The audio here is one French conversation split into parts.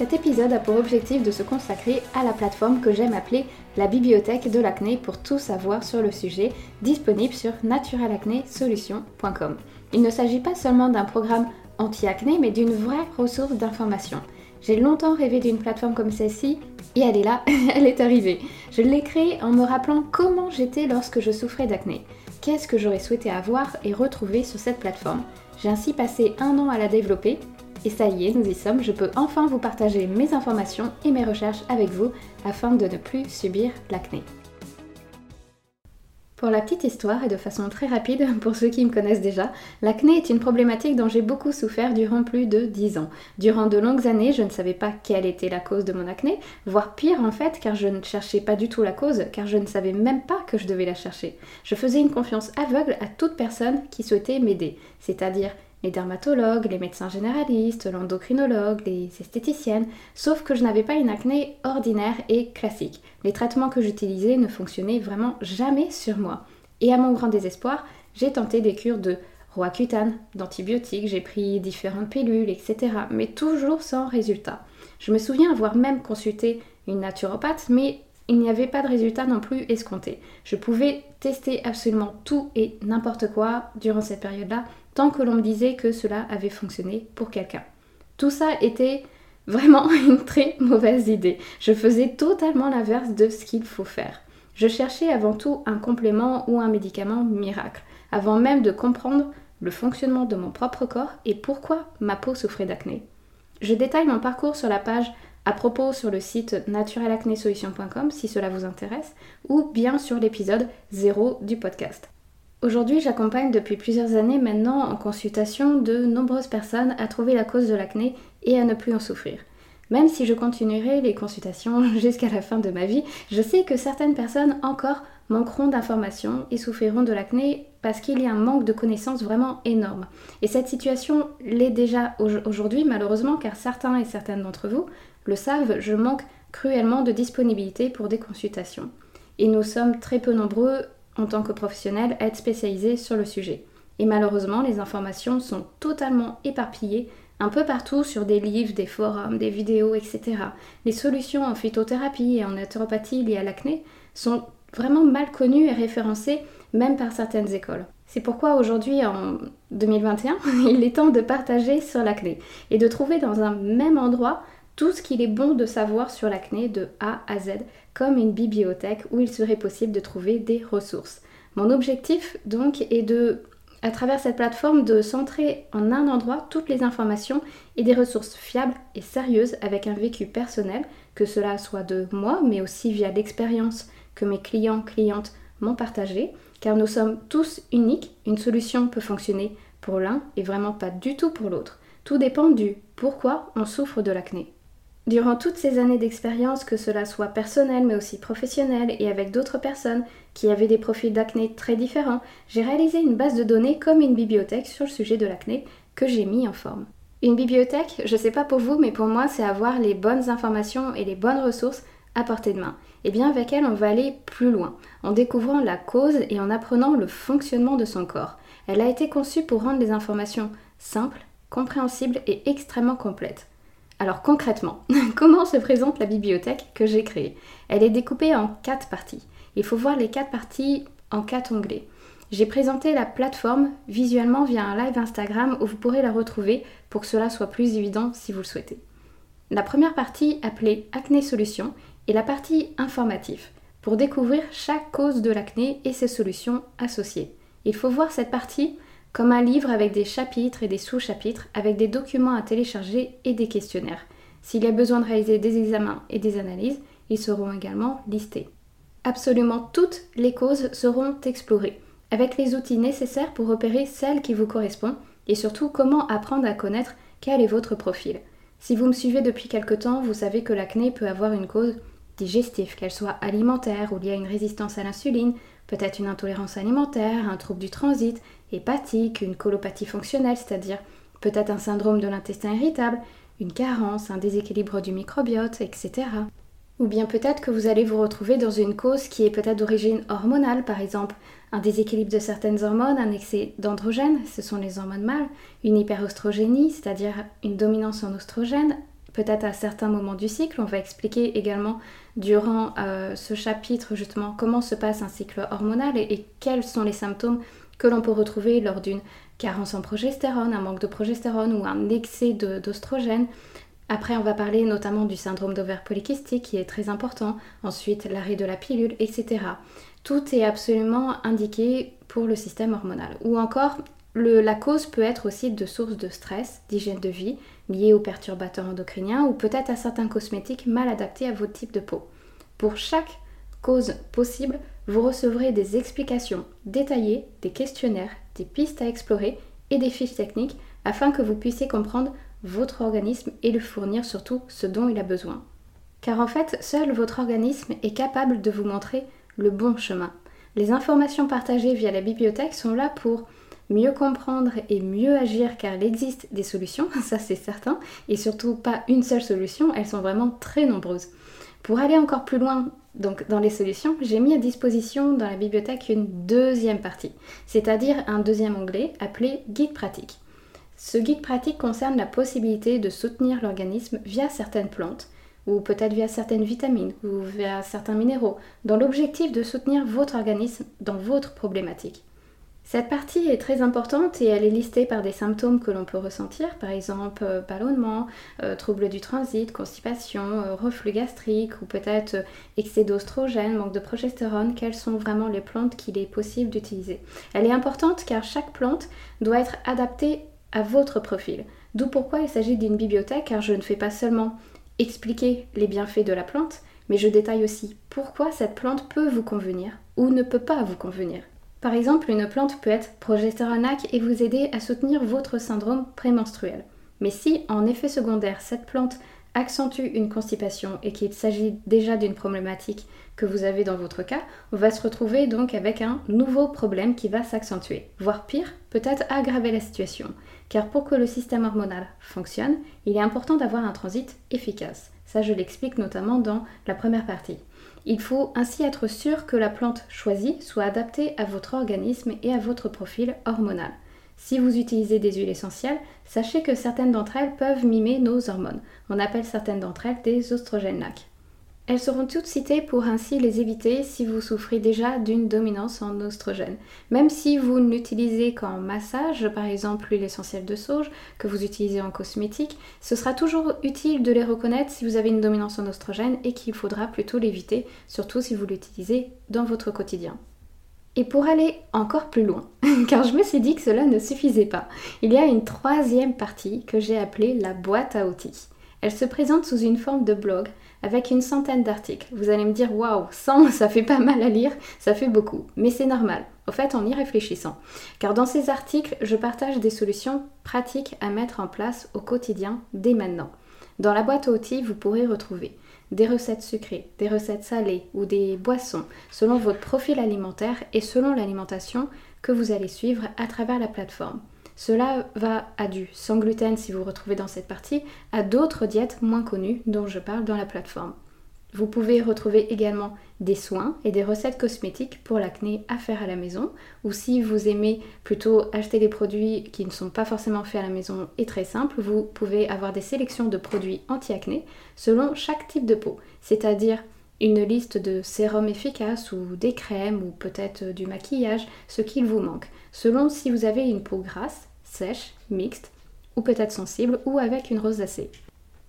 Cet épisode a pour objectif de se consacrer à la plateforme que j'aime appeler la bibliothèque de l'acné pour tout savoir sur le sujet, disponible sur naturalacné-solution.com. Il ne s'agit pas seulement d'un programme anti-acné, mais d'une vraie ressource d'information. J'ai longtemps rêvé d'une plateforme comme celle-ci, et elle est là, elle est arrivée. Je l'ai créée en me rappelant comment j'étais lorsque je souffrais d'acné. Qu'est-ce que j'aurais souhaité avoir et retrouver sur cette plateforme? J'ai ainsi passé un an à la développer et ça y est, nous y sommes, je peux enfin vous partager mes informations et mes recherches avec vous afin de ne plus subir l'acné. Pour la petite histoire et de façon très rapide pour ceux qui me connaissent déjà, l'acné est une problématique dont j'ai beaucoup souffert durant plus de 10 ans. Durant de longues années, je ne savais pas quelle était la cause de mon acné, voire pire en fait, car je ne cherchais pas du tout la cause, car je ne savais même pas que je devais la chercher. Je faisais une confiance aveugle à toute personne qui souhaitait m'aider, c'est-à-dire les dermatologues, les médecins généralistes, l'endocrinologue, les esthéticiennes, sauf que je n'avais pas une acné ordinaire et classique. Les traitements que j'utilisais ne fonctionnaient vraiment jamais sur moi. Et à mon grand désespoir, j'ai tenté des cures de roaccutane, d'antibiotiques, j'ai pris différentes pilules, etc. Mais toujours sans résultat. Je me souviens avoir même consulté une naturopathe, mais il n'y avait pas de résultat non plus escompté. Je pouvais tester absolument tout et n'importe quoi durant cette période-là, que l'on me disait que cela avait fonctionné pour quelqu'un. Tout ça était vraiment une très mauvaise idée. Je faisais totalement l'inverse de ce qu'il faut faire. Je cherchais avant tout un complément ou un médicament miracle, avant même de comprendre le fonctionnement de mon propre corps et pourquoi ma peau souffrait d'acné. Je détaille mon parcours sur la page à propos sur le site naturelacnesolution.com si cela vous intéresse, ou bien sur l'épisode 0 du podcast. Aujourd'hui, j'accompagne depuis plusieurs années maintenant en consultation de nombreuses personnes à trouver la cause de l'acné et à ne plus en souffrir. Même si je continuerai les consultations jusqu'à la fin de ma vie, je sais que certaines personnes encore manqueront d'informations et souffriront de l'acné parce qu'il y a un manque de connaissances vraiment énorme. Et cette situation l'est déjà aujourd'hui malheureusement car certains et certaines d'entre vous le savent, je manque cruellement de disponibilité pour des consultations. Et nous sommes très peu nombreux en tant que professionnels à être spécialisés sur le sujet. Et malheureusement, les informations sont totalement éparpillées un peu partout sur des livres, des forums, des vidéos, etc. Les solutions en phytothérapie et en naturopathie liées à l'acné sont vraiment mal connues et référencées même par certaines écoles. C'est pourquoi aujourd'hui, en 2021, il est temps de partager sur l'acné et de trouver dans un même endroit tout ce qu'il est bon de savoir sur l'acné de A à Z, comme une bibliothèque où il serait possible de trouver des ressources. Mon objectif donc est de, à travers cette plateforme, de centrer en un endroit toutes les informations et des ressources fiables et sérieuses avec un vécu personnel, que cela soit de moi, mais aussi via l'expérience que mes clients, clientes m'ont partagée, car nous sommes tous uniques, une solution peut fonctionner pour l'un et vraiment pas du tout pour l'autre. Tout dépend du pourquoi on souffre de l'acné. Durant toutes ces années d'expérience, que cela soit personnel mais aussi professionnel et avec d'autres personnes qui avaient des profils d'acné très différents, j'ai réalisé une base de données comme une bibliothèque sur le sujet de l'acné que j'ai mis en forme. Une bibliothèque, je sais pas pour vous, mais pour moi, c'est avoir les bonnes informations et les bonnes ressources à portée de main. Et bien avec elle, on va aller plus loin, en découvrant la cause et en apprenant le fonctionnement de son corps. Elle a été conçue pour rendre les informations simples, compréhensibles et extrêmement complètes. Alors concrètement, comment se présente la bibliothèque que j'ai créée? Elle est découpée en quatre parties. Il faut voir les quatre parties en quatre onglets. J'ai présenté la plateforme visuellement via un live Instagram où vous pourrez la retrouver pour que cela soit plus évident si vous le souhaitez. La première partie appelée Acné Solutions est la partie informative pour découvrir chaque cause de l'acné et ses solutions associées. Il faut voir cette partie comme un livre avec des chapitres et des sous-chapitres, avec des documents à télécharger et des questionnaires. S'il y a besoin de réaliser des examens et des analyses, ils seront également listés. Absolument toutes les causes seront explorées, avec les outils nécessaires pour repérer celles qui vous correspondent et surtout comment apprendre à connaître quel est votre profil. Si vous me suivez depuis quelque temps, vous savez que l'acné peut avoir une cause digestif, qu'elle soit alimentaire ou liée à une résistance à l'insuline, peut-être une intolérance alimentaire, un trouble du transit, hépatique, une colopathie fonctionnelle, c'est-à-dire peut-être un syndrome de l'intestin irritable, une carence, un déséquilibre du microbiote, etc. Ou bien peut-être que vous allez vous retrouver dans une cause qui est peut-être d'origine hormonale, par exemple un déséquilibre de certaines hormones, un excès d'androgènes, ce sont les hormones mâles, une hyperostrogénie, c'est-à-dire une dominance en oestrogène, peut-être à certains moments du cycle. On va expliquer également durant euh, ce chapitre justement comment se passe un cycle hormonal et quels sont les symptômes que l'on peut retrouver lors d'une carence en progestérone, un manque de progestérone ou un excès d'oestrogène. Après, on va parler notamment du syndrome d'ovaire polykystique qui est très important. Ensuite, l'arrêt de la pilule, etc. Tout est absolument indiqué pour le système hormonal. Ou encore, la cause peut être aussi de sources de stress, d'hygiène de vie, liées aux perturbateurs endocriniens ou peut-être à certains cosmétiques mal adaptés à votre type de peau. Pour chaque cause possible, vous recevrez des explications détaillées, des questionnaires, des pistes à explorer et des fiches techniques afin que vous puissiez comprendre votre organisme et le fournir surtout ce dont il a besoin. Car en fait, seul votre organisme est capable de vous montrer le bon chemin. Les informations partagées via la bibliothèque sont là pour mieux comprendre et mieux agir car il existe des solutions, ça c'est certain, et surtout pas une seule solution, elles sont vraiment très nombreuses. Pour aller encore plus loin donc dans les solutions, j'ai mis à disposition dans la bibliothèque une deuxième partie, c'est-à-dire un deuxième onglet appelé guide pratique. Ce guide pratique concerne la possibilité de soutenir l'organisme via certaines plantes, ou peut-être via certaines vitamines, ou via certains minéraux, dans l'objectif de soutenir votre organisme dans votre problématique. Cette partie est très importante et elle est listée par des symptômes que l'on peut ressentir, par exemple euh, ballonnement, euh, troubles du transit, constipation, euh, reflux gastrique ou peut-être excès d'ostrogène, manque de progestérone, quelles sont vraiment les plantes qu'il est possible d'utiliser? Elle est importante car chaque plante doit être adaptée à votre profil. D'où pourquoi il s'agit d'une bibliothèque car je ne fais pas seulement expliquer les bienfaits de la plante, mais je détaille aussi pourquoi cette plante peut vous convenir ou ne peut pas vous convenir. Par exemple, une plante peut être progestéronaque et vous aider à soutenir votre syndrome prémenstruel. Mais si, en effet secondaire, cette plante accentue une constipation et qu'il s'agit déjà d'une problématique que vous avez dans votre cas, on va se retrouver donc avec un nouveau problème qui va s'accentuer, voire pire, peut-être aggraver la situation. Car pour que le système hormonal fonctionne, il est important d'avoir un transit efficace. Ça, je l'explique notamment dans la première partie. Il faut ainsi être sûr que la plante choisie soit adaptée à votre organisme et à votre profil hormonal. Si vous utilisez des huiles essentielles, sachez que certaines d'entre elles peuvent mimer nos hormones. On appelle certaines d'entre elles des oestrogènes elles seront toutes citées pour ainsi les éviter si vous souffrez déjà d'une dominance en oestrogène. Même si vous ne l'utilisez qu'en massage, par exemple l'huile essentielle de sauge, que vous utilisez en cosmétique, ce sera toujours utile de les reconnaître si vous avez une dominance en oestrogène et qu'il faudra plutôt l'éviter, surtout si vous l'utilisez dans votre quotidien. Et pour aller encore plus loin, car je me suis dit que cela ne suffisait pas, il y a une troisième partie que j'ai appelée la boîte à outils. Elle se présente sous une forme de blog avec une centaine d'articles. Vous allez me dire, waouh, 100, ça fait pas mal à lire, ça fait beaucoup. Mais c'est normal, au fait, en y réfléchissant. Car dans ces articles, je partage des solutions pratiques à mettre en place au quotidien dès maintenant. Dans la boîte à outils, vous pourrez retrouver des recettes sucrées, des recettes salées ou des boissons, selon votre profil alimentaire et selon l'alimentation que vous allez suivre à travers la plateforme. Cela va à du sans gluten si vous retrouvez dans cette partie, à d'autres diètes moins connues dont je parle dans la plateforme. Vous pouvez retrouver également des soins et des recettes cosmétiques pour l'acné à faire à la maison, ou si vous aimez plutôt acheter des produits qui ne sont pas forcément faits à la maison et très simples, vous pouvez avoir des sélections de produits anti-acné selon chaque type de peau, c'est-à-dire une liste de sérums efficaces ou des crèmes ou peut-être du maquillage, ce qu'il vous manque, selon si vous avez une peau grasse, sèche, mixte, ou peut-être sensible, ou avec une rosacée.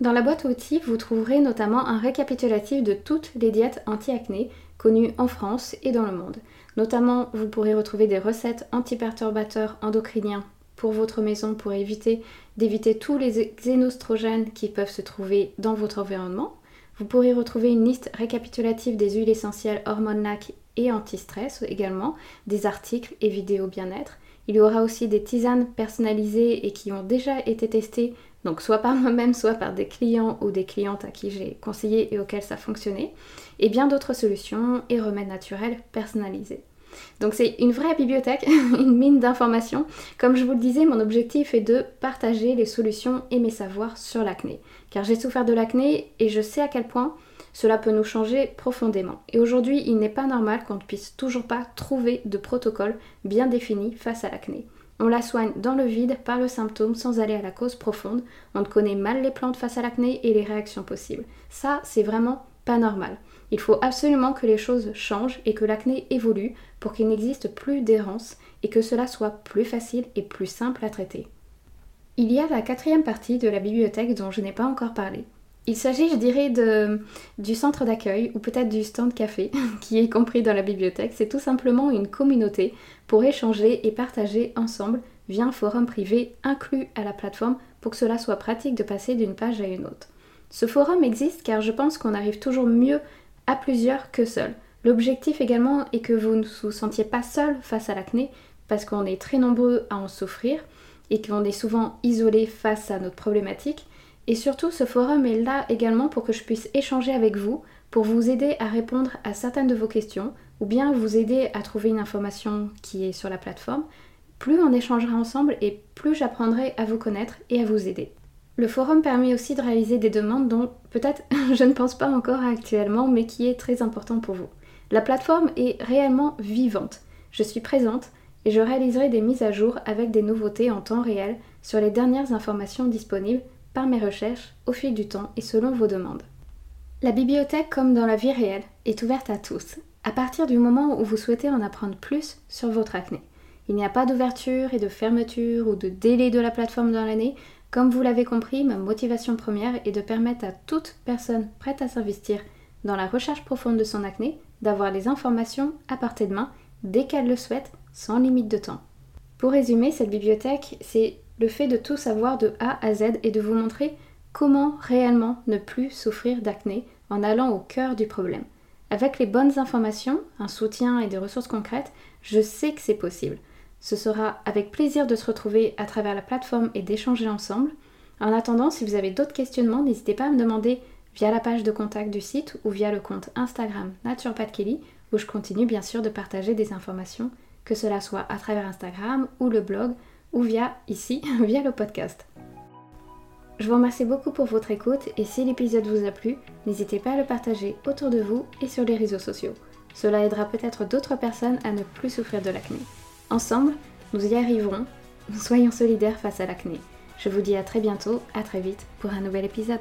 Dans la boîte outils, vous trouverez notamment un récapitulatif de toutes les diètes anti-acné connues en France et dans le monde. Notamment, vous pourrez retrouver des recettes antiperturbateurs endocriniens pour votre maison pour éviter d'éviter tous les xénostrogènes qui peuvent se trouver dans votre environnement. Vous pourrez retrouver une liste récapitulative des huiles essentielles hormones et anti-stress également, des articles et vidéos bien-être, il y aura aussi des tisanes personnalisées et qui ont déjà été testées donc soit par moi-même, soit par des clients ou des clientes à qui j'ai conseillé et auxquels ça fonctionnait, et bien d'autres solutions et remèdes naturels personnalisés. Donc c'est une vraie bibliothèque, une mine d'informations. Comme je vous le disais, mon objectif est de partager les solutions et mes savoirs sur l'acné. Car j'ai souffert de l'acné et je sais à quel point cela peut nous changer profondément. Et aujourd'hui, il n'est pas normal qu'on ne puisse toujours pas trouver de protocole bien défini face à l'acné. On la soigne dans le vide par le symptôme sans aller à la cause profonde. On connaît mal les plantes face à l'acné et les réactions possibles. Ça, c'est vraiment pas normal. Il faut absolument que les choses changent et que l'acné évolue pour qu'il n'existe plus d'errance et que cela soit plus facile et plus simple à traiter. Il y a la quatrième partie de la bibliothèque dont je n'ai pas encore parlé. Il s'agit, je dirais, du centre d'accueil ou peut-être du stand café qui est compris dans la bibliothèque. C'est tout simplement une communauté pour échanger et partager ensemble via un forum privé inclus à la plateforme pour que cela soit pratique de passer d'une page à une autre. Ce forum existe car je pense qu'on arrive toujours mieux à plusieurs que seul. L'objectif également est que vous ne vous sentiez pas seul face à l'acné parce qu'on est très nombreux à en souffrir et qu'on est souvent isolé face à notre problématique et surtout, ce forum est là également pour que je puisse échanger avec vous, pour vous aider à répondre à certaines de vos questions, ou bien vous aider à trouver une information qui est sur la plateforme. Plus on échangera ensemble et plus j'apprendrai à vous connaître et à vous aider. Le forum permet aussi de réaliser des demandes dont peut-être je ne pense pas encore actuellement, mais qui est très important pour vous. La plateforme est réellement vivante. Je suis présente et je réaliserai des mises à jour avec des nouveautés en temps réel sur les dernières informations disponibles par mes recherches au fil du temps et selon vos demandes. La bibliothèque, comme dans la vie réelle, est ouverte à tous, à partir du moment où vous souhaitez en apprendre plus sur votre acné. Il n'y a pas d'ouverture et de fermeture ou de délai de la plateforme dans l'année. Comme vous l'avez compris, ma motivation première est de permettre à toute personne prête à s'investir dans la recherche profonde de son acné d'avoir les informations à portée de main dès qu'elle le souhaite, sans limite de temps. Pour résumer, cette bibliothèque, c'est le fait de tout savoir de A à Z et de vous montrer comment réellement ne plus souffrir d'acné en allant au cœur du problème. Avec les bonnes informations, un soutien et des ressources concrètes, je sais que c'est possible. Ce sera avec plaisir de se retrouver à travers la plateforme et d'échanger ensemble. En attendant, si vous avez d'autres questionnements, n'hésitez pas à me demander via la page de contact du site ou via le compte Instagram Kelly, où je continue bien sûr de partager des informations, que cela soit à travers Instagram ou le blog ou via ici, via le podcast. Je vous remercie beaucoup pour votre écoute et si l'épisode vous a plu, n'hésitez pas à le partager autour de vous et sur les réseaux sociaux. Cela aidera peut-être d'autres personnes à ne plus souffrir de l'acné. Ensemble, nous y arriverons. Soyons solidaires face à l'acné. Je vous dis à très bientôt, à très vite pour un nouvel épisode.